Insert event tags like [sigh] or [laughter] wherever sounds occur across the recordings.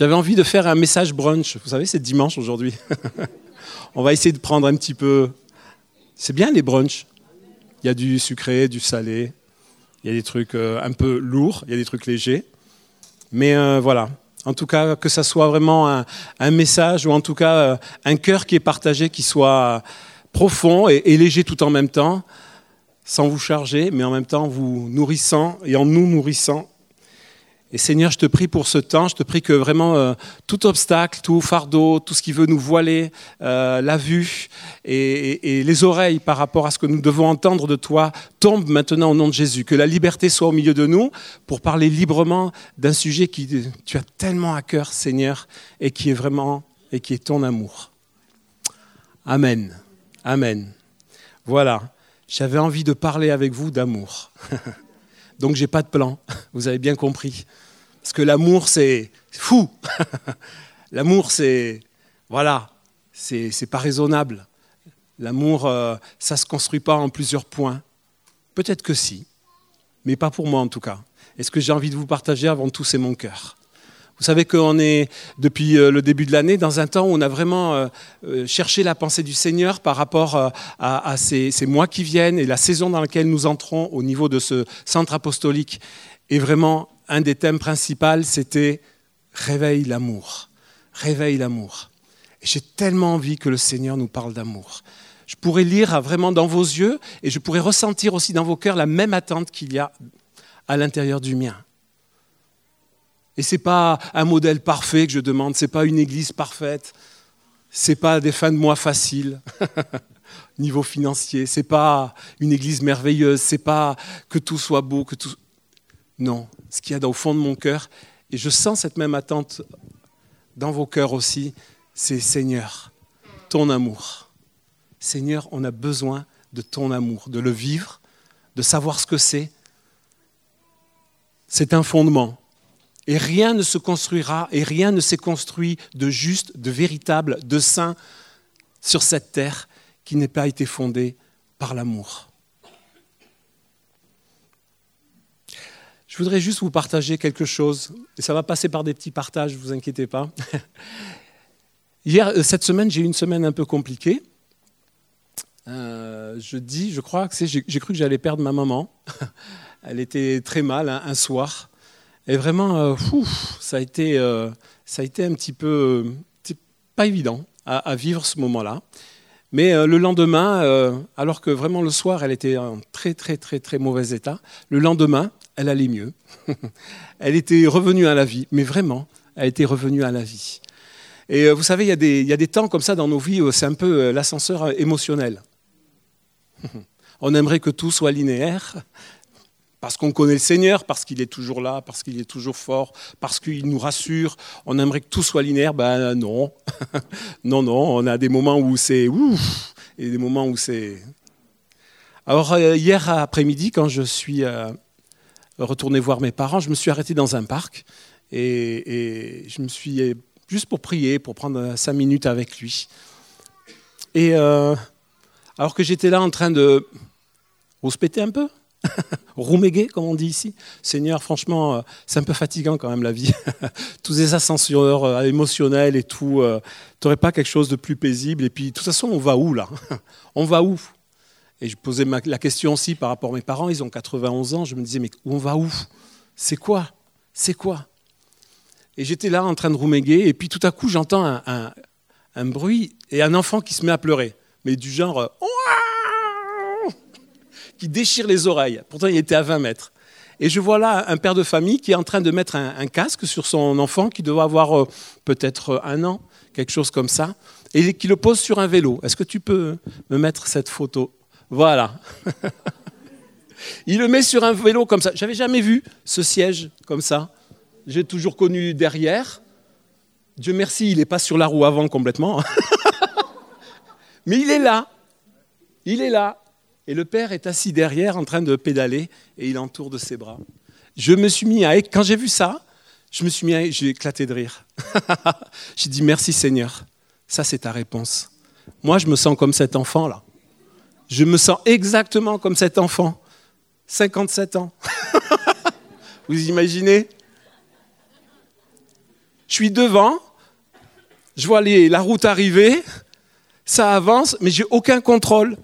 j'avais envie de faire un message brunch. Vous savez, c'est dimanche aujourd'hui. [laughs] On va essayer de prendre un petit peu. C'est bien les brunchs. Il y a du sucré, du salé. Il y a des trucs euh, un peu lourds, il y a des trucs légers. Mais euh, voilà, en tout cas, que ça soit vraiment un, message ou en tout cas euh, un cœur qui est partagé, qui soit profond et, et, léger tout en même temps, sans vous charger, mais en même temps vous nourrissant et en nous nourrissant et Seigneur, je te prie pour ce temps, je te prie que vraiment euh, tout obstacle, tout fardeau, tout ce qui veut nous voiler euh, la vue et, les oreilles par rapport à ce que nous devons entendre de toi tombe maintenant au nom de Jésus. Que la liberté soit au milieu de nous pour parler librement d'un sujet qui tu as tellement à cœur, Seigneur, et qui est vraiment et qui est ton amour. Amen. Amen. Voilà. J'avais envie de parler avec vous d'amour. [laughs] Donc j'ai pas de plan. Vous avez bien compris. Parce que l'amour, c'est fou. [laughs] l'amour, c'est voilà, c'est pas raisonnable. L'amour, euh, ça se construit pas en plusieurs points. Peut-être que si, mais pas pour moi en tout cas. Et ce que j'ai envie de vous partager avant tout, c'est mon cœur. Vous savez qu'on est, depuis euh, le début de l'année, dans un temps où on a vraiment euh, cherché la pensée du Seigneur par rapport à, ces, mois qui viennent et la saison dans laquelle nous entrons au niveau de ce centre apostolique. Et vraiment, un des thèmes principaux, c'était Réveille l'amour. Réveille l'amour. J'ai tellement envie que le Seigneur nous parle d'amour. Je pourrais lire vraiment dans vos yeux et je pourrais ressentir aussi dans vos cœurs la même attente qu'il y a à l'intérieur du mien. Et ce n'est pas un modèle parfait que je demande, ce n'est pas une église parfaite, ce n'est pas des fins de mois faciles, [laughs] niveau financier, ce n'est pas une église merveilleuse, ce n'est pas que tout soit beau, que tout... Non, ce qu'il y a au fond de mon cœur, et je sens cette même attente dans vos cœurs aussi, c'est Seigneur, ton amour. Seigneur, on a besoin de ton amour, de le vivre, de savoir ce que c'est. C'est un fondement. Et rien ne se construira et rien ne s'est construit de juste, de véritable, de saint sur cette terre qui n'ait pas été fondé par l'amour. Je voudrais juste vous partager quelque chose, ça va passer par des petits partages, ne vous inquiétez pas. [laughs] Hier, euh, cette semaine, j'ai eu une semaine un peu compliquée. Euh, je dis, je crois que j'ai cru que j'allais perdre ma maman. [laughs] Elle était très mal hein, un soir. Et vraiment, euh, ça, a été, ça a été un petit peu pas évident à, vivre ce moment-là. Mais le lendemain, alors que vraiment le soir, elle était en très très très très mauvais état, le lendemain, elle allait mieux. [laughs] elle était revenue à la vie, mais vraiment, elle était revenue à la vie. Et vous savez, il y, a des, a des temps comme ça dans nos vies c'est un peu l'ascenseur émotionnel. [laughs] On aimerait que tout soit linéaire, parce qu'on connaît le Seigneur, parce qu'il est toujours là, parce qu'il est toujours fort, parce qu'il nous rassure. On aimerait que tout soit linéaire. Ben non. [laughs] non, non. On a des moments où c'est ouf et des moments où c'est. Alors, euh, hier après-midi, quand je suis retourné voir mes parents, je me suis arrêté dans un parc et, je me suis. juste pour prier, pour prendre cinq minutes avec lui. Et euh, alors que j'étais là en train de. Vous se péter un peu [laughs] Roumégué, comme on dit ici. Seigneur, franchement, euh, c'est un peu fatigant quand même la vie. [laughs] Tous ces ascenseurs euh, émotionnels et tout. Tu n'aurais pas quelque chose de plus paisible Et puis, de toute façon, on va où là? [laughs] On va où? Et je posais la question aussi par rapport à mes parents. Ils ont 91 ans. Je me disais, mais on va où? C'est quoi? C'est quoi? Et j'étais là en train de rouméguer. Et puis, tout à coup, j'entends un, bruit et un enfant qui se met à pleurer. Mais du genre qui déchire les oreilles. Pourtant, il était à 20 mètres. Et je vois là un père de famille qui est en train de mettre un, casque sur son enfant qui doit avoir euh, peut-être euh, un an, quelque chose comme ça, et qui le pose sur un vélo. Est-ce que tu peux me mettre cette photo? Voilà. il le met sur un vélo comme ça. J'avais jamais vu ce siège comme ça. J'ai toujours connu derrière. Dieu merci, il n'est pas sur la roue avant complètement. [laughs] Mais il est là. Il est là. Et le père est assis derrière en train de pédaler et il entoure de ses bras. Je me suis mis à. Quand j'ai vu ça, je me suis mis à. J'ai éclaté de rire. [laughs] j'ai dit merci Seigneur. Ça, c'est ta réponse. Moi, je me sens comme cet enfant-là. Je me sens exactement comme cet enfant. 57 ans. [laughs] Vous imaginez? Je suis devant, je vois la route arriver, ça avance, mais j'ai aucun contrôle.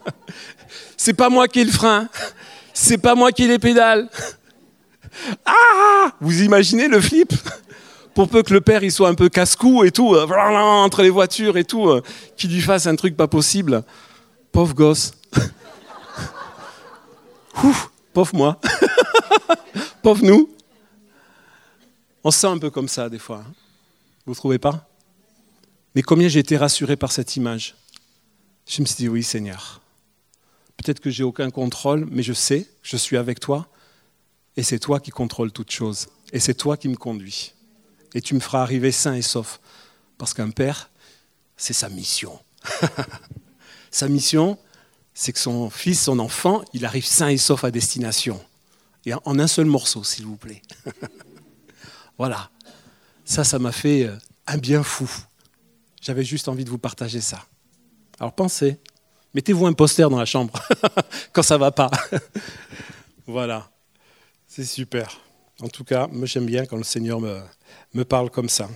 [laughs] c'est pas moi qui ai le frein, c'est pas moi qui ai les pédales. [laughs] Ah Vous imaginez le flip? Pour peu que le père il soit un peu casse-cou et tout, euh, entre les voitures et tout, euh, qu'il lui fasse un truc pas possible. Pauvre gosse. [laughs] Ouf, pauvre moi. [laughs] pauvre nous. On se sent un peu comme ça des fois. Vous ne trouvez pas? Mais combien j'ai été rassuré par cette image Je me suis dit oui Seigneur. Peut-être que j'ai aucun contrôle, mais je sais je suis avec toi et c'est toi qui contrôles toutes choses et c'est toi qui me conduis. Et tu me feras arriver sain et sauf. Parce qu'un père, c'est sa mission. [laughs] sa mission, c'est que son fils, son enfant, il arrive sain et sauf à destination. Et en un seul morceau, s'il vous plaît. [laughs] voilà. Ça, ça m'a fait euh, un bien fou. J'avais juste envie de vous partager ça. Alors pensez, mettez-vous un poster dans la chambre [laughs] quand ça va pas. [laughs] voilà. C'est super. En tout cas, moi j'aime bien quand le Seigneur me, parle comme ça.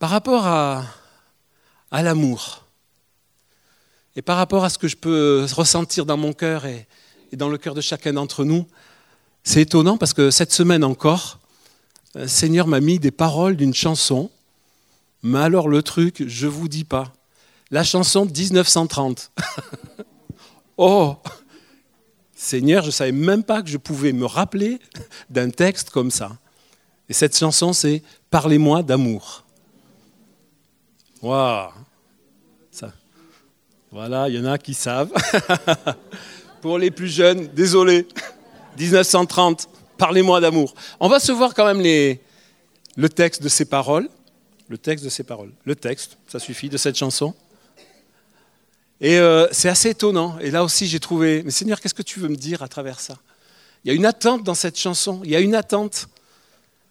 Par rapport à l'amour, et par rapport à ce que je peux ressentir dans mon cœur et, dans le cœur de chacun d'entre nous, c'est étonnant parce que cette semaine encore, le Seigneur m'a mis des paroles d'une chanson. Mais alors le truc, je vous dis pas. La chanson 1930. [laughs] oh Seigneur, je ne savais même pas que je pouvais me rappeler d'un texte comme ça. Et cette chanson, c'est Parlez-moi d'amour. Waouh voilà, il y en a qui savent. [laughs] Pour les plus jeunes, désolé, [laughs] 1930, parlez-moi d'amour. On va se voir quand même les, le texte de ces paroles. Le texte de ces paroles. Le texte, ça suffit, de cette chanson. Et euh, c'est assez étonnant. Et là aussi, j'ai trouvé, mais Seigneur, qu'est-ce que tu veux me dire à travers ça? Il y a une attente dans cette chanson. Il y a une attente.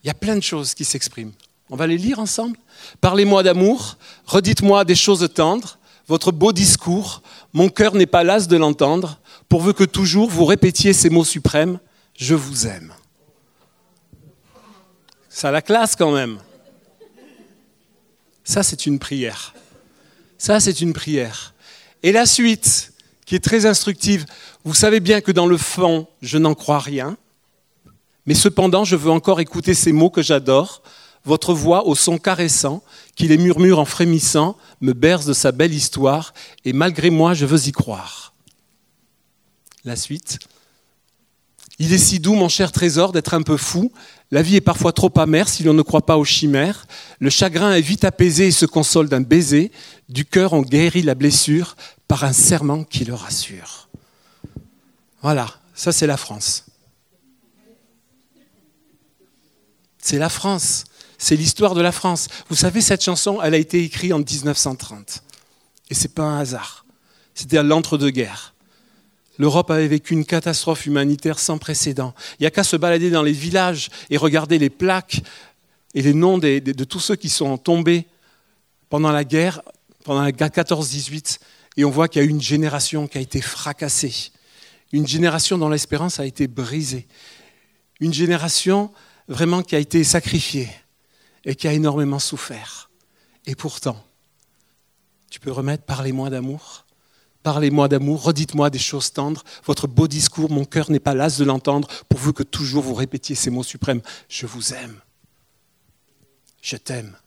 Il y a plein de choses qui s'expriment. On va les lire ensemble. Parlez-moi d'amour. Redites-moi des choses tendres votre beau discours, mon cœur n'est pas las de l'entendre, pourvu que toujours vous répétiez ces mots suprêmes, je vous aime. Ça a la classe quand même. Ça, c'est une prière. Ça, c'est une prière. Et la suite, qui est très instructive, vous savez bien que dans le fond, je n'en crois rien, mais cependant, je veux encore écouter ces mots que j'adore, votre voix au son caressant, qui les murmure en frémissant, me berce de sa belle histoire, et malgré moi, je veux y croire. La suite. Il est si doux, mon cher trésor, d'être un peu fou. La vie est parfois trop amère si l'on ne croit pas aux chimères. Le chagrin est vite apaisé et se console d'un baiser. Du cœur, on guérit la blessure par un serment qui le rassure. Voilà, ça c'est la France. C'est la France c'est l'histoire de la France. Vous savez, cette chanson, elle a été écrite en 1930. Et ce n'est pas un hasard. C'était à l'entre-deux-guerres. L'Europe avait vécu une catastrophe humanitaire sans précédent. Il n'y a qu'à se balader dans les villages et regarder les plaques et les noms de, de tous ceux qui sont tombés pendant la guerre, pendant la guerre 14-18, et on voit qu'il y a une génération qui a été fracassée, une génération dont l'espérance a été brisée, une génération vraiment qui a été sacrifiée et qui a énormément souffert. Et pourtant, tu peux remettre Parlez-moi d'amour Parlez-moi d'amour, redites-moi des choses tendres. Votre beau discours, mon cœur n'est pas las de l'entendre, pourvu que toujours vous répétiez ces mots suprêmes. Je vous aime. Je t'aime.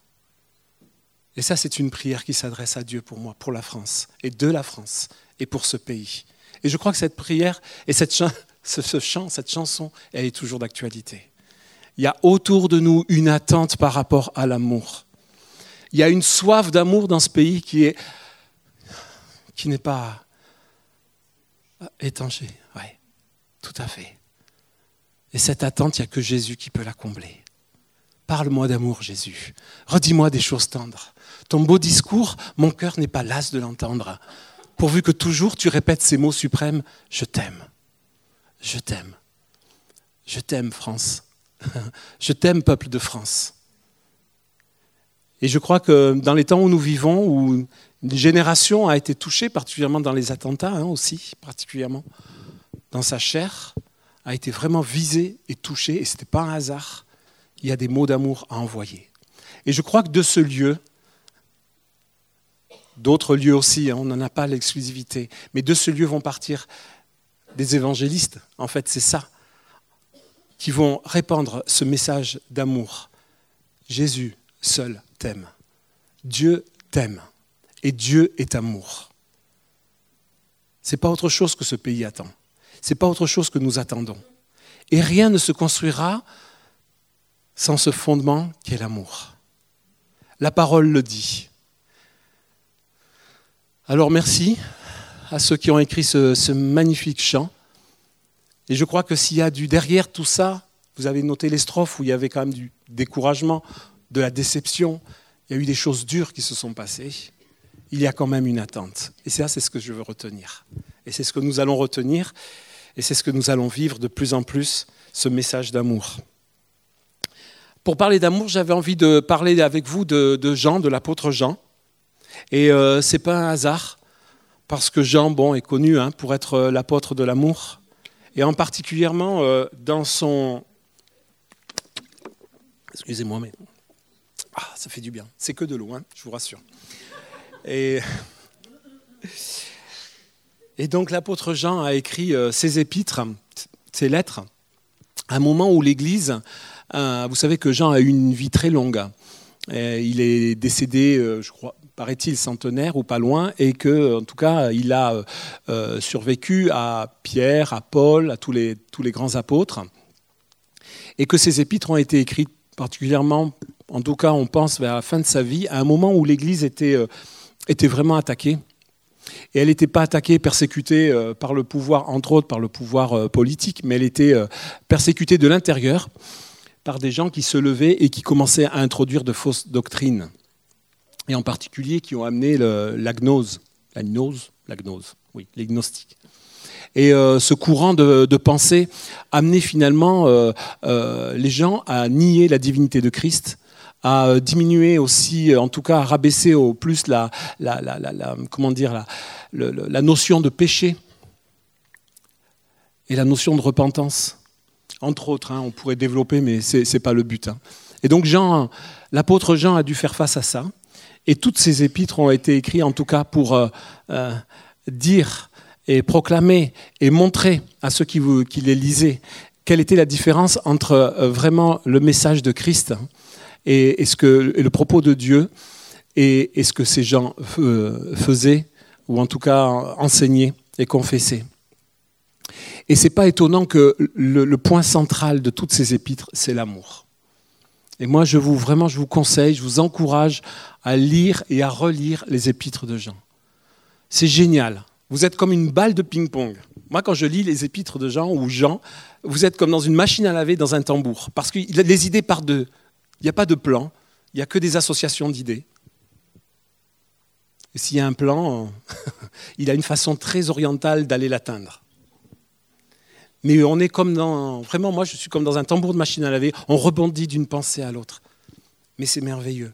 Et ça, c'est une prière qui s'adresse à Dieu pour moi, pour la France, et de la France, et pour ce pays. Et je crois que cette prière et cette [laughs] ce chant, cette chanson, elle est toujours d'actualité. Il y a autour de nous une attente par rapport à l'amour. Il y a une soif d'amour dans ce pays qui est qui n'est pas étanché. Oui, tout à fait. Et cette attente, il n'y a que Jésus qui peut la combler. Parle-moi d'amour, Jésus. Redis-moi des choses tendres. Ton beau discours, mon cœur n'est pas las de l'entendre. Pourvu que toujours tu répètes ces mots suprêmes, je t'aime. Je t'aime. Je t'aime, France. [laughs] Je t'aime, peuple de France. Et je crois que dans les temps où nous vivons, où une génération a été touchée, particulièrement dans les attentats hein, aussi, particulièrement dans sa chair, a été vraiment visée et touchée, et ce n'était pas un hasard. il y a des mots d'amour à envoyer. Et je crois que de ce lieu, d'autres lieux aussi, hein, on n'en a pas l'exclusivité, mais de ce lieu vont partir des évangélistes, en fait c'est ça, qui vont répandre ce message d'amour. Jésus seul t'aime. Dieu t'aime. Et Dieu est amour. Ce n'est pas autre chose que ce pays attend. Ce n'est pas autre chose que nous attendons. Et rien ne se construira sans ce fondement qui est l'amour. La parole le dit. Alors merci à ceux qui ont écrit ce, magnifique chant. Et je crois que s'il y a du derrière tout ça, vous avez noté les strophes où il y avait quand même du découragement, de la déception, il y a eu des choses dures qui se sont passées. Il y a quand même une attente. Et ça, c'est ce que je veux retenir. Et c'est ce que nous allons retenir. Et c'est ce que nous allons vivre de plus en plus, ce message d'amour. Pour parler d'amour, j'avais envie de parler avec vous de, Jean, de l'apôtre Jean. Et euh, ce n'est pas un hasard, parce que Jean bon, est connu hein, pour être euh, l'apôtre de l'amour. Et en particulièrement euh, dans son... Excusez-moi, mais... Ah, ça fait du bien. C'est que de l'eau, hein, je vous rassure. Et, et donc l'apôtre Jean a écrit ses épîtres, ses lettres, à un moment où l'Église euh, vous savez que Jean a eu une vie très longue. Euh, il est décédé, euh, je crois, paraît-il, centenaire ou pas loin, et que, en tout cas, il a survécu à Pierre, à Paul, à tous les, grands apôtres, et que ses épîtres ont été écrites particulièrement, en tout cas, on pense vers la fin de sa vie, à un moment où l'Église était, était vraiment attaquée. Et elle n'était pas attaquée, persécutée par le pouvoir, entre autres par le pouvoir politique, mais elle était persécutée de l'intérieur par des gens qui se levaient et qui commençaient à introduire de fausses doctrines, et en particulier qui ont amené la gnose, la gnose, la gnose, oui, les gnostiques. Et euh, ce courant de, pensée amenait finalement euh, euh, les gens à nier la divinité de Christ, à diminuer aussi, en tout cas à rabaisser au plus la comment dire, la, notion de péché et la notion de repentance entre autres. Hein, on pourrait développer, mais ce n'est pas le but. Hein. Et donc Jean, l'apôtre Jean a dû faire face à ça. Et toutes ces épîtres ont été écrites, en tout cas, pour euh, euh, dire et proclamer et montrer à ceux qui, les lisaient quelle était la différence entre euh, vraiment le message de Christ et, le propos de Dieu et, et ce que ces gens faisaient, ou en tout cas enseignaient et confessaient. Et c'est pas étonnant que le, point central de toutes ces épîtres, c'est l'amour. Et moi, je vous vraiment, je vous conseille, je vous encourage à lire et à relire les épîtres de Jean. C'est génial. Vous êtes comme une balle de ping-pong. Moi, quand je lis les épîtres de Jean ou Jean, vous êtes comme dans une machine à laver dans un tambour. Parce que les idées partent de. Il n'y a pas de plan, il n'y a que des associations d'idées. Et s'il y a un plan, [laughs] il a une façon très orientale d'aller l'atteindre. Mais on est comme dans. Vraiment, moi, je suis comme dans un tambour de machine à laver. On rebondit d'une pensée à l'autre. Mais c'est merveilleux.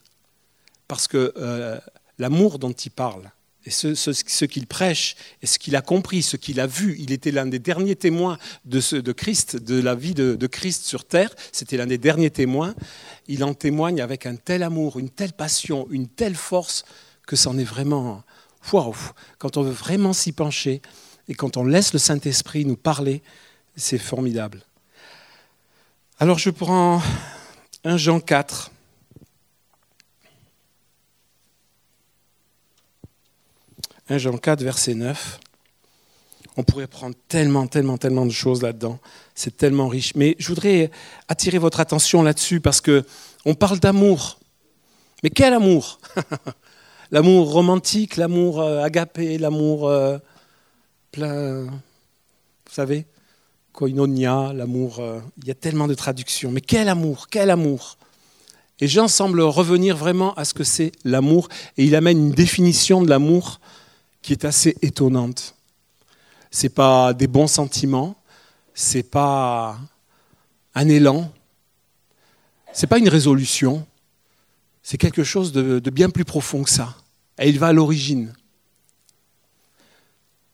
Parce que euh, l'amour dont il parle, et ce, qu'il prêche, et ce qu'il a compris, ce qu'il a vu, il était l'un des derniers témoins de, ce, de Christ, de la vie de, de Christ sur terre. C'était l'un des derniers témoins. Il en témoigne avec un tel amour, une telle passion, une telle force que c'en est vraiment. Waouh Quand on veut vraiment s'y pencher et quand on laisse le Saint-Esprit nous parler, c'est formidable. Alors je prends un Jean 4. Un Jean 4, verset 9. On pourrait prendre tellement, tellement, tellement de choses là-dedans. C'est tellement riche. Mais je voudrais attirer votre attention là-dessus parce que on parle d'amour. Mais quel amour? [laughs] L'amour romantique, l'amour euh, agapé, l'amour euh, plein. Vous savez? L'amour. Euh, il y a tellement de traductions. Mais quel amour, quel amour Et Jean semble revenir vraiment à ce que c'est l'amour, et il amène une définition de l'amour qui est assez étonnante. C'est pas des bons sentiments, c'est pas un élan, c'est pas une résolution, c'est quelque chose de bien plus profond que ça. Et il va à l'origine.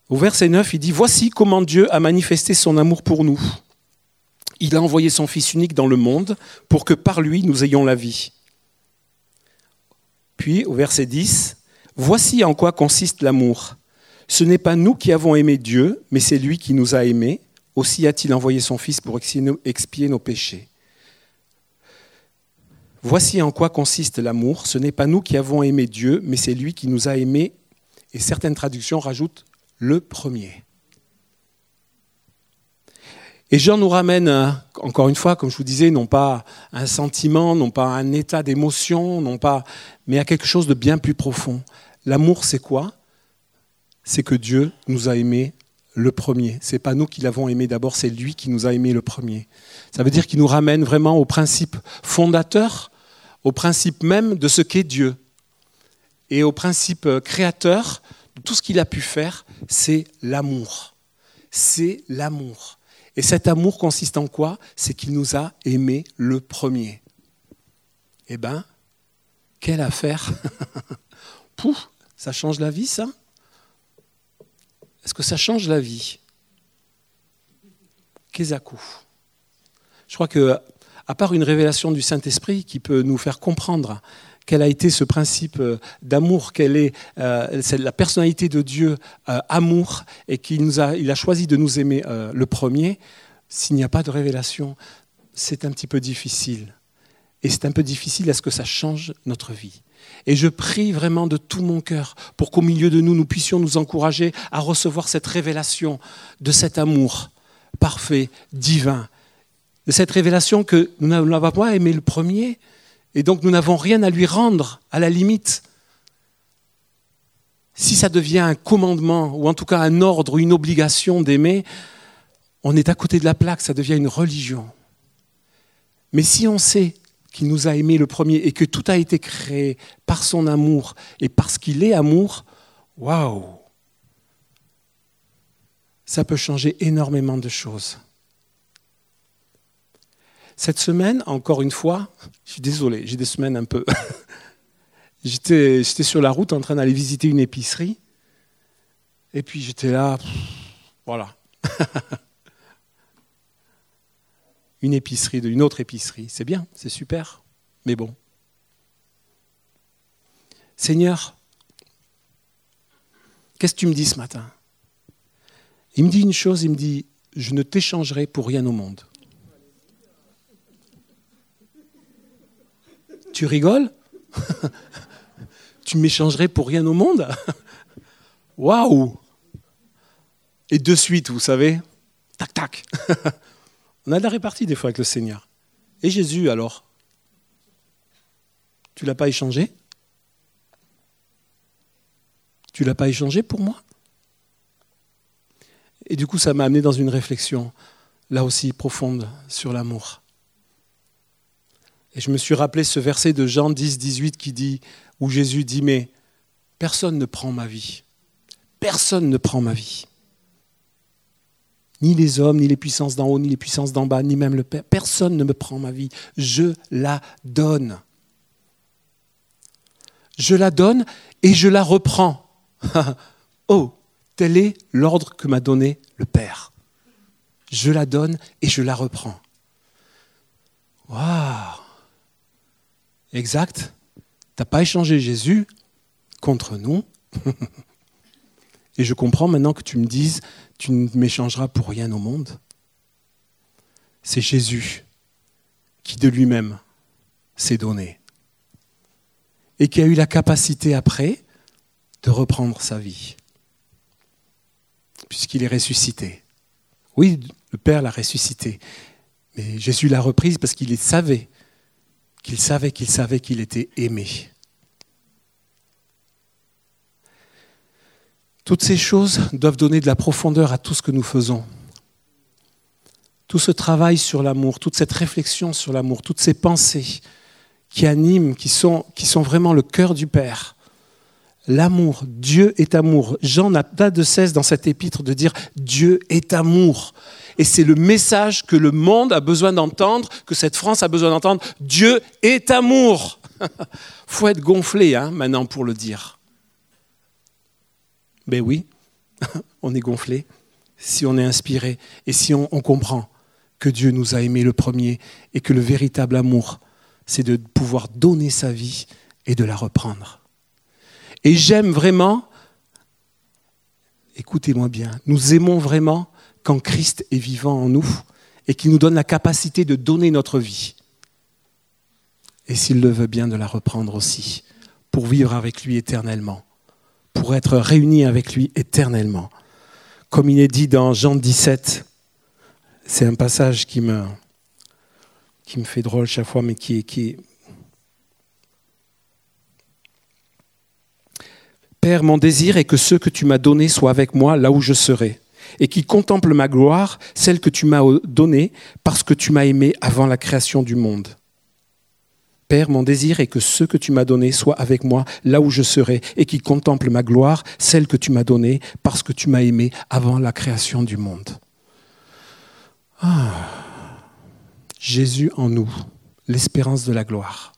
Au verset 9, il dit, Voici comment Dieu a manifesté son amour pour nous. il a envoyé son Fils unique dans le monde pour que par lui nous ayons la vie. Puis au verset 10, Voici en quoi consiste l'amour. Ce n'est pas nous qui avons aimé Dieu, mais c'est lui qui nous a aimés. Aussi a-t-il envoyé son Fils pour expier nos péchés. Voici en quoi consiste l'amour. Ce n'est pas nous qui avons aimé Dieu, mais c'est lui qui nous a aimés. Et certaines traductions rajoutent le premier. Et Jean nous ramène, euh, encore une fois, comme je vous disais, non pas un sentiment, non pas un état d'émotion, non pas, mais à quelque chose de bien plus profond. L'amour, c'est quoi? C'est que Dieu nous a aimés le premier. C'est pas nous qui l'avons aimé d'abord, c'est lui qui nous a aimés le premier. Ça veut dire qu'il nous ramène vraiment au principe fondateur, au principe même de ce qu'est Dieu, et au principe créateur de tout ce qu'il a pu faire, c'est l'amour. C'est l'amour. Et cet amour consiste en quoi? C'est qu'il nous a aimés le premier. Eh bien, quelle affaire [laughs] Pouf, ça change la vie, ça? Est-ce que ça change la vie? Kézakou. Je crois que, à part une révélation du Saint-Esprit qui peut nous faire comprendre quel a été ce principe euh, d'amour, quelle est, euh, la personnalité de Dieu, euh, amour, et qu'il a, il a choisi de nous aimer le premier, s'il n'y a pas de révélation, c'est un petit peu difficile. Et c'est un peu difficile à ce que ça change notre vie? Et je prie vraiment de tout mon cœur pour qu'au milieu de nous, nous puissions nous encourager à recevoir cette révélation de cet amour parfait, divin, de cette révélation que nous n'avons pas aimé le premier, et donc nous n'avons rien à lui rendre, à la limite. Si ça devient un commandement, ou en tout cas un ordre ou une obligation d'aimer, on est à côté de la plaque, ça devient une religion. Mais si on sait qu'il nous a aimés le premier et que tout a été créé par son amour et parce qu'il est amour, waouh Ça peut changer énormément de choses. Cette semaine, encore une fois, je suis désolé, j'ai des semaines un peu. [laughs] j'étais, sur la route en train d'aller visiter une épicerie. Et puis j'étais là, voilà. [laughs] une épicerie d'une autre épicerie. C'est bien, c'est super, mais bon. Seigneur, qu'est-ce que tu me dis ce matin? Il me dit une chose, il me dit, je ne t'échangerai pour rien au monde. Tu rigoles [laughs] Tu m'échangerais pour rien au monde [laughs] Waouh Et de suite, vous savez, tac, tac. [laughs] On a de la répartie des fois avec le Seigneur. Et Jésus, alors? Tu l'as pas échangé? Tu l'as pas échangé pour moi? Et du coup, ça m'a amené dans une réflexion, là aussi profonde, sur l'amour. Et je me suis rappelé ce verset de Jean 10, 18 qui dit, où Jésus dit, mais personne ne prend ma vie. Personne ne prend ma vie. Ni les hommes, ni les puissances d'en haut, ni les puissances d'en bas, ni même le Père. Personne ne me prend ma vie. Je la donne. Je la donne et je la reprends. [laughs] oh, tel est l'ordre que m'a donné le Père. Je la donne et je la reprends. Waouh Exact. Tu n'as pas échangé Jésus contre nous. [laughs] Et je comprends maintenant que tu me dises, tu ne m'échangeras pour rien au monde. C'est Jésus qui de lui-même s'est donné et qui a eu la capacité après de reprendre sa vie, puisqu'il est ressuscité. Oui, le Père l'a ressuscité, mais Jésus l'a reprise parce qu'il savait qu'il savait qu'il savait qu'il était aimé. Toutes ces choses doivent donner de la profondeur à tout ce que nous faisons. Tout ce travail sur l'amour, toute cette réflexion sur l'amour, toutes ces pensées qui animent, qui sont, qui sont vraiment le cœur du Père. L'amour, Dieu est amour. Jean n'a pas de cesse dans cet épître de dire Dieu est amour. Et c'est le message que le monde a besoin d'entendre, que cette France a besoin d'entendre. Dieu est amour. [laughs] faut être gonflé hein, maintenant pour le dire. Ben oui, [laughs] on est gonflé si on est inspiré et si on, comprend que Dieu nous a aimés le premier et que le véritable amour, c'est de pouvoir donner sa vie et de la reprendre. Et j'aime vraiment, écoutez-moi bien, nous aimons vraiment quand Christ est vivant en nous et qu'il nous donne la capacité de donner notre vie. Et s'il le veut bien, de la reprendre aussi, pour vivre avec lui éternellement, pour être réunis avec lui éternellement. Comme il est dit dans Jean 17, c'est un passage qui me, qui me fait drôle chaque fois, mais qui est, qui est... Père, mon désir est que ceux que tu m'as donnés soient avec moi là où je serai, et qu'ils contemplent ma gloire, celle que tu m'as donnée, parce que tu m'as aimé avant la création du monde. Père, mon désir est que ceux que tu m'as donnés soient avec moi là où je serai, et qu'ils contemplent ma gloire, celle que tu m'as donnée, parce que tu m'as aimé avant la création du monde. Ah. Jésus en nous, l'espérance de la gloire.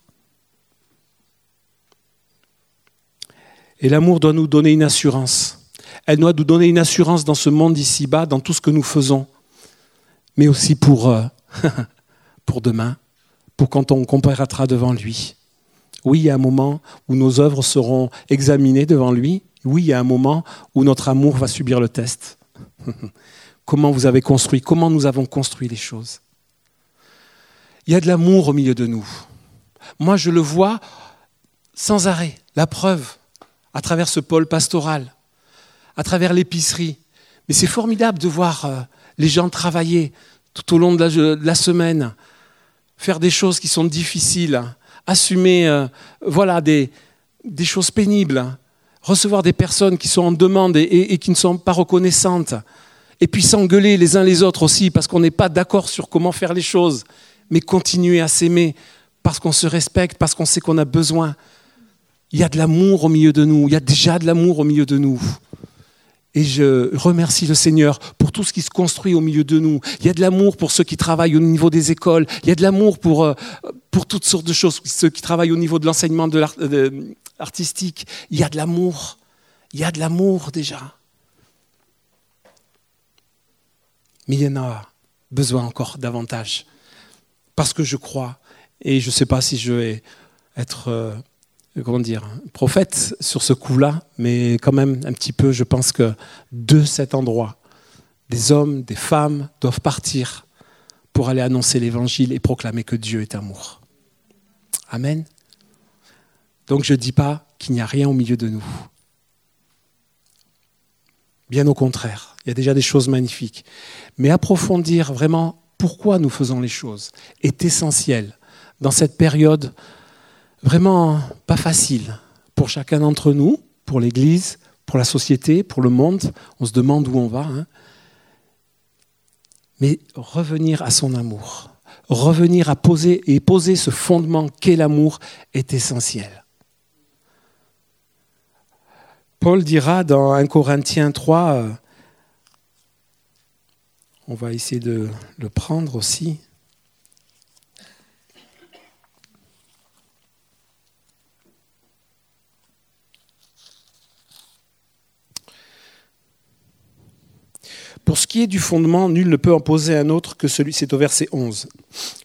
Et l'amour doit nous donner une assurance. Elle doit nous donner une assurance dans ce monde ici-bas, dans tout ce que nous faisons, mais aussi pour, euh, [laughs] pour demain, pour quand on comparaîtra devant lui. Oui, il y a un moment où nos œuvres seront examinées devant lui. Oui, il y a un moment où notre amour va subir le test. [laughs] comment vous avez construit, comment nous avons construit les choses. Il y a de l'amour au milieu de nous. Moi, je le vois sans arrêt, la preuve, à travers ce pôle pastoral, à travers l'épicerie. Mais c'est formidable de voir euh, les gens travailler tout au long de la, semaine, faire des choses qui sont difficiles, assumer euh, voilà, des, des, choses pénibles, recevoir des personnes qui sont en demande et qui ne sont pas reconnaissantes, et puis s'engueuler les uns les autres aussi parce qu'on n'est pas d'accord sur comment faire les choses, mais continuer à s'aimer parce qu'on se respecte, parce qu'on sait qu'on a besoin. Il y a de l'amour au milieu de nous, il y a déjà de l'amour au milieu de nous. Et je remercie le Seigneur pour tout ce qui se construit au milieu de nous. Il y a de l'amour pour ceux qui travaillent au niveau des écoles. Il y a de l'amour pour, euh, pour toutes sortes de choses. Ceux qui travaillent au niveau de l'enseignement artistique. Il y a de l'amour. Il y a de l'amour déjà. mais il y en a besoin encore davantage. Parce que je crois, et je ne sais pas si je vais être, euh, comment dire, prophète sur ce coup-là, mais quand même un petit peu, je pense que de cet endroit, des hommes, des femmes doivent partir pour aller annoncer l'évangile et proclamer que Dieu est amour. Amen. Donc je ne dis pas qu'il n'y a rien au milieu de nous. Bien au contraire, il y a déjà des choses magnifiques. Mais approfondir vraiment pourquoi nous faisons les choses est essentiel dans cette période vraiment pas facile pour chacun d'entre nous, pour l'Église, pour la société, pour le monde. On se demande où on va. Hein. Mais revenir à son amour, revenir à poser et poser ce fondement qu'est l'amour est essentiel. Paul dira dans 1 Corinthiens 3, euh, on va essayer de le prendre aussi. Pour ce qui est du fondement, nul ne peut imposer un autre que celui, c'est au verset 11.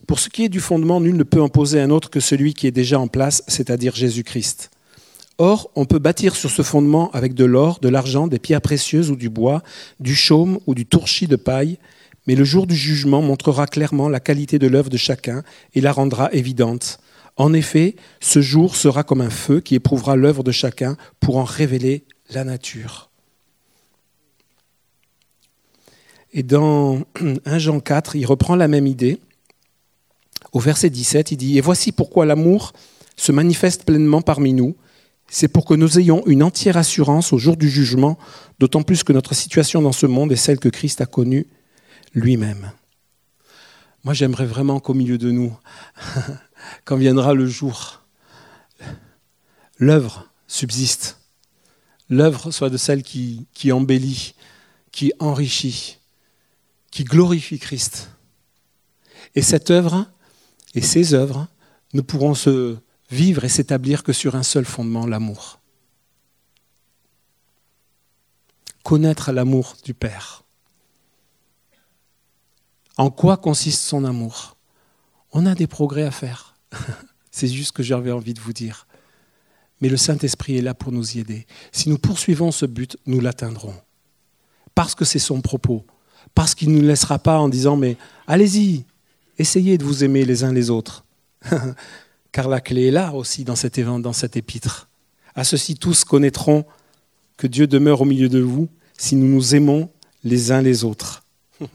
Pour ce qui est du fondement, nul ne peut imposer un autre que celui qui est déjà en place, c'est-à-dire Jésus-Christ. Or, on peut bâtir sur ce fondement avec de l'or, de l'argent, des pierres précieuses ou du bois, du chaume ou du tourchis de paille, mais le jour du jugement montrera clairement la qualité de l'œuvre de chacun et la rendra évidente. En effet, ce jour sera comme un feu qui éprouvera l'œuvre de chacun pour en révéler la nature. Et dans [clears throat] 1 Jean 4, il reprend la même idée. Au verset 17, il dit, Et voici pourquoi l'amour se manifeste pleinement parmi nous c'est pour que nous ayons une entière assurance au jour du jugement, d'autant plus que notre situation dans ce monde est celle que Christ a connue lui-même. Moi, j'aimerais vraiment qu'au milieu de nous, [laughs] quand viendra le jour, l'œuvre subsiste. L'œuvre soit de celle qui, qui embellit, qui enrichit, qui glorifie Christ. Et cette œuvre et ces œuvres ne pourront se vivre et s'établir que sur un seul fondement, l'amour. Connaître l'amour du Père. En quoi consiste son amour? On a des progrès à faire. [laughs] C'est juste ce que j'avais envie de vous dire. Mais le Saint-Esprit est là pour nous y aider. Si nous poursuivons ce but, nous l'atteindrons. Parce que c'est son propos. Parce qu'il ne nous laissera pas en disant, mais allez-y, essayez de vous aimer les uns les autres. [laughs] Car la clé est là aussi dans cet, dans cet épître. À ceci tous connaîtront que Dieu demeure au milieu de vous si nous nous aimons les uns les autres. [laughs]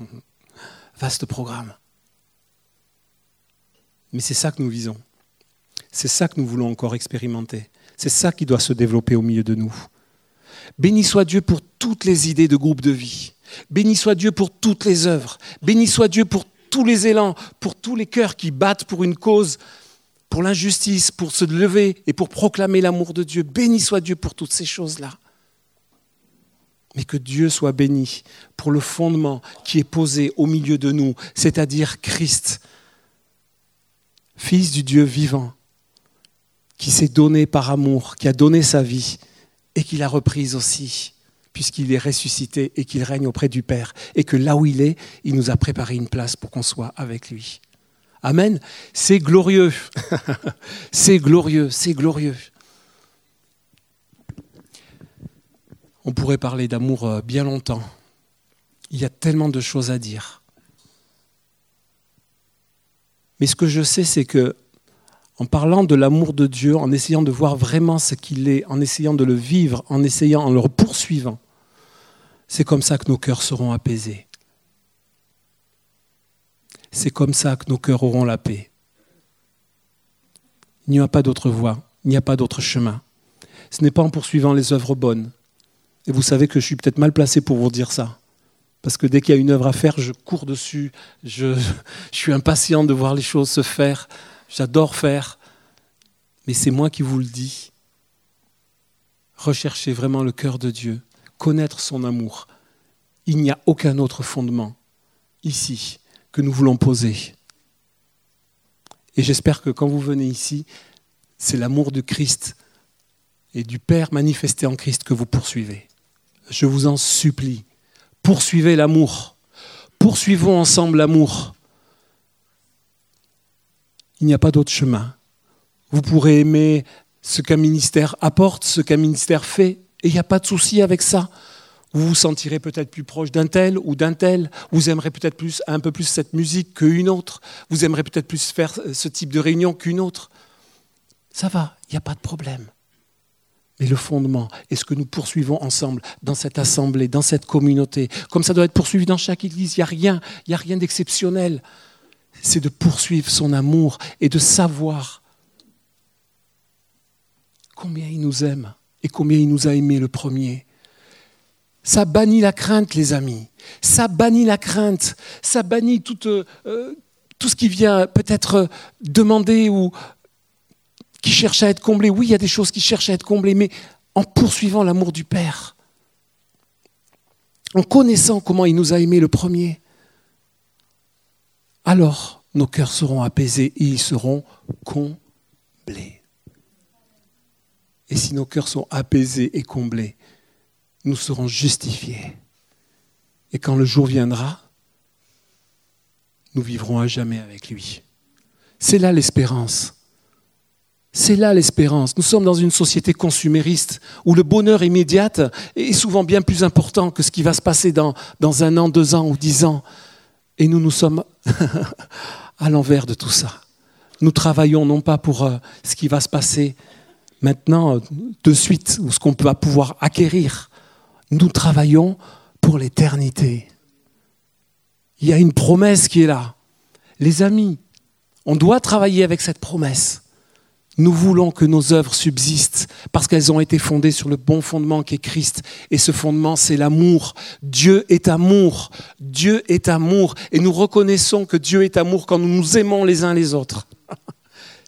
Vaste programme. Mais c'est ça que nous visons. C'est ça que nous voulons encore expérimenter. C'est ça qui doit se développer au milieu de nous. Béni soit Dieu pour toutes les idées de groupe de vie. Béni soit Dieu pour toutes les œuvres. Béni soit Dieu pour tous les élans, pour tous les cœurs qui battent pour une cause, pour l'injustice, pour se lever et pour proclamer l'amour de Dieu. Béni soit Dieu pour toutes ces choses-là. Mais que Dieu soit béni pour le fondement qui est posé au milieu de nous, c'est-à-dire Christ, Fils du Dieu vivant, qui s'est donné par amour, qui a donné sa vie et qui l'a reprise aussi puisqu'il est ressuscité et qu'il règne auprès du Père, et que là où il est, il nous a préparé une place pour qu'on soit avec lui. Amen. C'est glorieux. [laughs] c'est glorieux, c'est glorieux. On pourrait parler d'amour euh, bien longtemps. Il y a tellement de choses à dire. Mais ce que je sais, c'est que en parlant de l'amour de Dieu, en essayant de voir vraiment ce qu'il est, en essayant de le vivre, en essayant, en le poursuivant, c'est comme ça que nos cœurs seront apaisés. C'est comme ça que nos cœurs auront la paix. Il n'y a pas d'autre voie, il n'y a pas d'autre chemin. Ce n'est pas en poursuivant les œuvres bonnes. Et vous savez que je suis peut-être mal placé pour vous dire ça. Parce que dès qu'il y a une œuvre à faire, je cours dessus, je, [laughs] suis impatient de voir les choses se faire, j'adore faire. Mais c'est moi qui vous le dis. Recherchez vraiment le cœur de Dieu connaître son amour. Il n'y a aucun autre fondement ici que nous voulons poser. Et j'espère que quand vous venez ici, c'est l'amour de Christ et du Père manifesté en Christ que vous poursuivez. Je vous en supplie, poursuivez l'amour. Poursuivons ensemble l'amour. Il n'y a pas d'autre chemin. Vous pourrez aimer ce qu'un ministère apporte, ce qu'un ministère fait, et il n'y a pas de souci avec ça. Vous vous sentirez peut-être plus proche d'un tel ou d'un tel. Vous aimerez peut-être plus, un peu plus cette musique qu'une autre. Vous aimerez peut-être plus faire ce type de réunion qu'une autre. Ça va, il n'y a pas de problème. Mais le fondement est ce que nous poursuivons ensemble dans cette assemblée, dans cette communauté. Comme ça doit être poursuivi dans chaque église, il n'y a rien, il n'y a rien d'exceptionnel. C'est de poursuivre son amour et de savoir combien il nous aime et combien il nous a aimés le premier. Ça bannit la crainte, les amis. Ça bannit la crainte. Ça bannit tout, euh, euh, ce qui vient peut-être demander ou qui cherche à être comblé. Oui, il y a des choses qui cherchent à être comblées, mais en poursuivant l'amour du Père, en connaissant comment il nous a aimés le premier, alors nos cœurs seront apaisés et ils seront comblés. Et si nos cœurs sont apaisés et comblés, nous serons justifiés. Et quand le jour viendra, nous vivrons à jamais avec lui. C'est là l'espérance. C'est là l'espérance. Nous sommes dans une société consumériste où le bonheur immédiat est souvent bien plus important que ce qui va se passer dans, dans un an, deux ans ou dix ans. Et nous, nous sommes [laughs] à l'envers de tout ça. Nous travaillons non pas pour euh, ce qui va se passer maintenant, de suite, ou ce qu'on peut pouvoir acquérir. Nous travaillons pour l'éternité. Il y a une promesse qui est là. Les amis, on doit travailler avec cette promesse. Nous voulons que nos œuvres subsistent parce qu'elles ont été fondées sur le bon fondement qui est Christ. Et ce fondement, c'est l'amour. Dieu est amour. Dieu est amour. Et nous reconnaissons que Dieu est amour quand nous nous aimons les uns les autres. [laughs]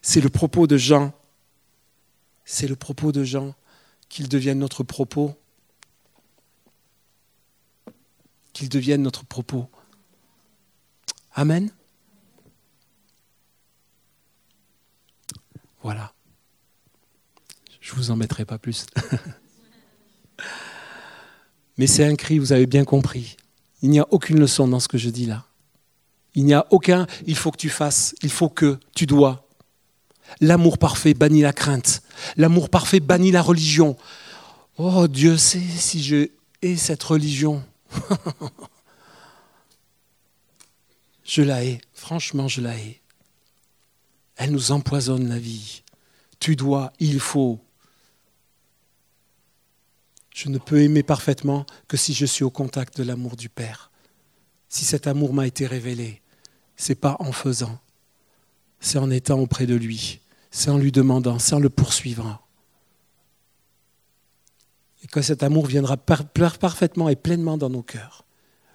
C'est le propos de Jean c'est le propos de Jean, qu'il devienne notre propos. Qu'il devienne notre propos. Amen. Voilà. Je vous embêterai pas plus. [laughs] Mais c'est un cri, vous avez bien compris. Il n'y a aucune leçon dans ce que je dis là. Il n'y a aucun il faut que tu fasses, il faut que tu dois. L'amour parfait bannit la crainte. L'amour parfait bannit la religion. Oh Dieu sait si je hais cette religion. [laughs] je la hais, franchement je la hais. Elle nous empoisonne la vie. Tu dois, il faut. Je ne peux aimer parfaitement que si je suis au contact de l'amour du Père. Si cet amour m'a été révélé, c'est pas en faisant, c'est en étant auprès de lui, c'est en lui demandant, c'est en le poursuivant. Et que cet amour viendra parfaitement et pleinement dans nos cœurs.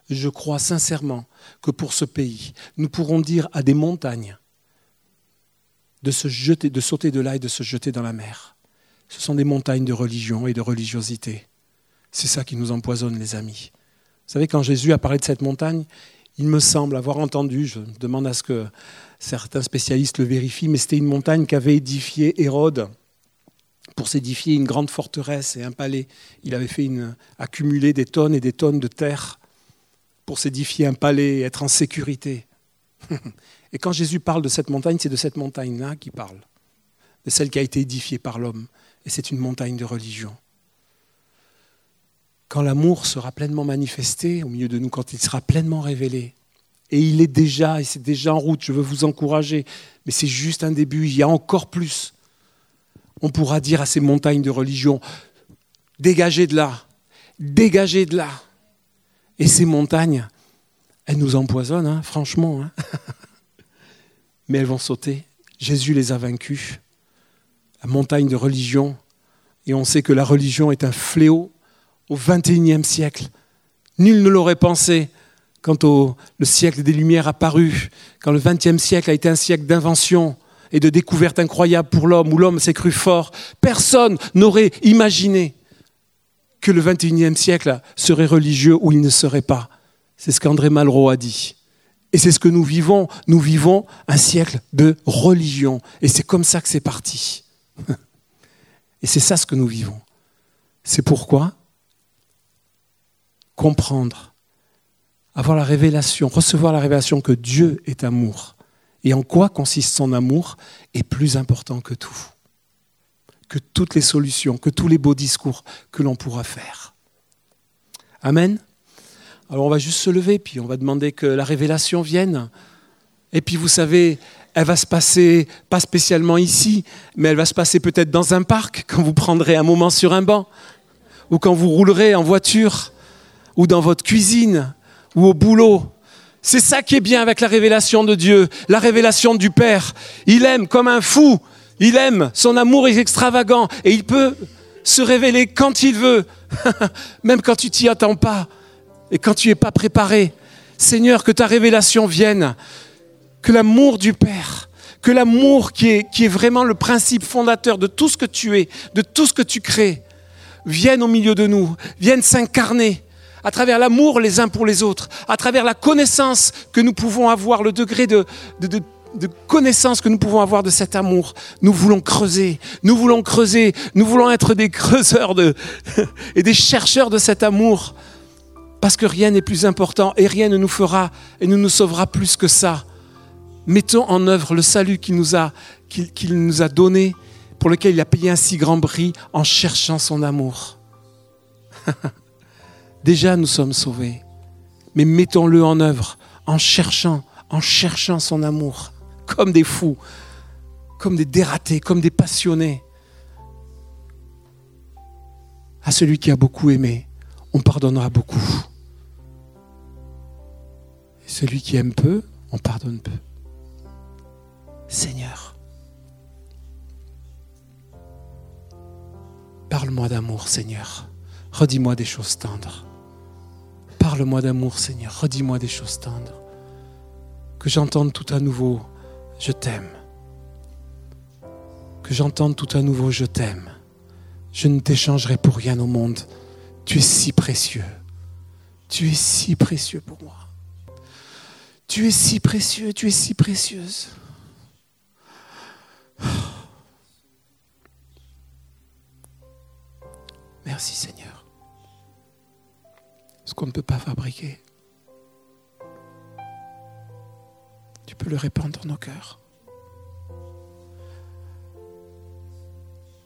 Je crois sincèrement que pour ce pays, nous pourrons dire à des montagnes de se jeter, de sauter de là et de se jeter dans la mer. Ce sont des montagnes de religion et de religiosité. C'est ça qui nous empoisonne, les amis. Vous savez, quand Jésus a parlé de cette montagne, il me semble avoir entendu, je demande à ce que certains spécialistes le vérifient, mais c'était une montagne qu'avait édifiée Hérode pour s'édifier une grande forteresse et un palais. Il avait fait accumuler des tonnes et des tonnes de terre pour s'édifier un palais et être en sécurité. [laughs] Et quand Jésus parle de cette montagne, c'est de cette montagne-là qu'il parle, de celle qui a été édifiée par l'homme. Et c'est une montagne de religion. Quand l'amour sera pleinement manifesté au milieu de nous, quand il sera pleinement révélé, et il est déjà, et c'est déjà en route, je veux vous encourager, mais c'est juste un début, il y a encore plus. On pourra dire à ces montagnes de religion, dégagez de là, dégagez de là. Et ces montagnes, elles nous empoisonnent, hein, franchement. Hein. [laughs] mais elles vont sauter. Jésus les a vaincus. La montagne de religion, et on sait que la religion est un fléau au XXIe siècle. Nul ne l'aurait pensé quand le siècle des Lumières a paru, quand le XXe siècle a été un siècle d'invention et de découvertes incroyables pour l'homme, où l'homme s'est cru fort. Personne n'aurait imaginé que le XXIe siècle serait religieux ou il ne serait pas. C'est ce qu'André Malraux a dit. Et c'est ce que nous vivons. Nous vivons un siècle de religion. Et c'est comme ça que c'est parti. [laughs] Et c'est ça ce que nous vivons. C'est pourquoi comprendre, avoir la révélation, recevoir la révélation que Dieu est amour et en quoi consiste son amour est plus important que tout, que toutes les solutions, que tous les beaux discours que l'on pourra faire. Amen. Alors on va juste se lever, puis on va demander que la révélation vienne. Et puis vous savez, elle va se passer, pas spécialement ici, mais elle va se passer peut-être dans un parc, quand vous prendrez un moment sur un banc, ou quand vous roulerez en voiture, ou dans votre cuisine, ou au boulot. C'est ça qui est bien avec la révélation de Dieu, la révélation du Père. Il aime comme un fou, il aime, son amour est extravagant, et il peut se révéler quand il veut, [laughs] même quand tu t'y attends pas. Et quand tu n'es pas préparé, Seigneur, que ta révélation vienne, que l'amour du Père, que l'amour qui est, qui est vraiment le principe fondateur de tout ce que tu es, de tout ce que tu crées, vienne au milieu de nous, vienne s'incarner à travers l'amour les uns pour les autres, à travers la connaissance que nous pouvons avoir, le degré de, connaissance que nous pouvons avoir de cet amour. Nous voulons creuser, nous voulons creuser, nous voulons être des creuseurs [laughs] et des chercheurs de cet amour. Parce que rien n'est plus important et rien ne nous fera et ne nous sauvera plus que ça. Mettons en œuvre le salut qu'il nous qu'il, nous a donné, pour lequel il a payé un si grand prix en cherchant son amour. [laughs] Déjà, nous sommes sauvés, mais mettons-le en œuvre en cherchant, en cherchant son amour, comme des fous, comme des dératés, comme des passionnés. À celui qui a beaucoup aimé, on pardonnera beaucoup. Celui qui aime peu, on pardonne peu. Seigneur, parle-moi d'amour, Seigneur. Redis-moi des choses tendres. Parle-moi d'amour, Seigneur. Redis-moi des choses tendres. Que j'entende tout à nouveau, je t'aime. Que j'entende tout à nouveau, je t'aime. Je ne t'échangerai pour rien au monde. Tu es si précieux. Tu es si précieux pour moi. Tu es si précieux, tu es si précieuse. Merci Seigneur. Ce qu'on ne peut pas fabriquer. peux le répandre dans nos cœurs.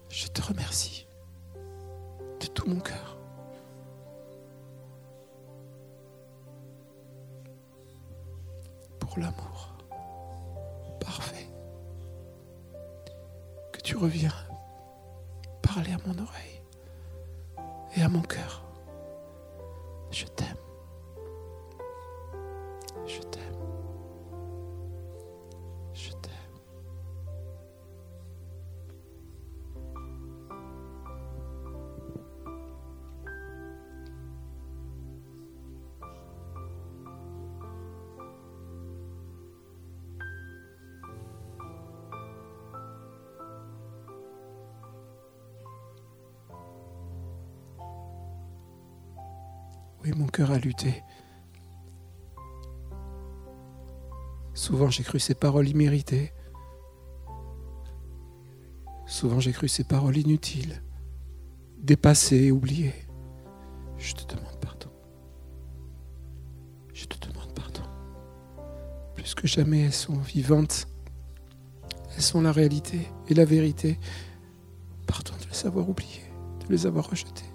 Je te remercie de tout mon cœur. Pour l'amour parfait que tu reviens parler à mon oreille et à mon cœur. A lutté. Souvent j'ai cru ces paroles imméritées. Souvent j'ai cru ces paroles inutiles, dépassées, oubliées. Je te demande pardon. Je te demande pardon. Plus que jamais elles sont vivantes. Elles sont la réalité et la vérité. Pardon de les avoir oubliées, de les avoir rejetées.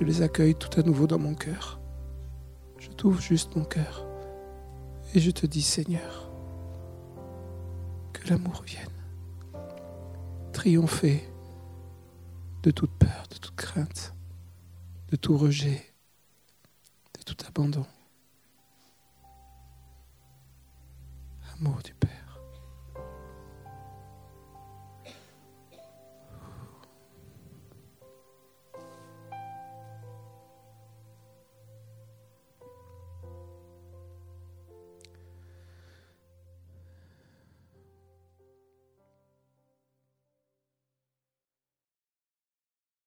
Je les accueille tout à nouveau dans mon cœur. Je t'ouvre juste mon cœur. Et je te dis, Seigneur, que l'amour vienne triompher de toute peur, de toute crainte, de tout rejet, de tout abandon. Amour du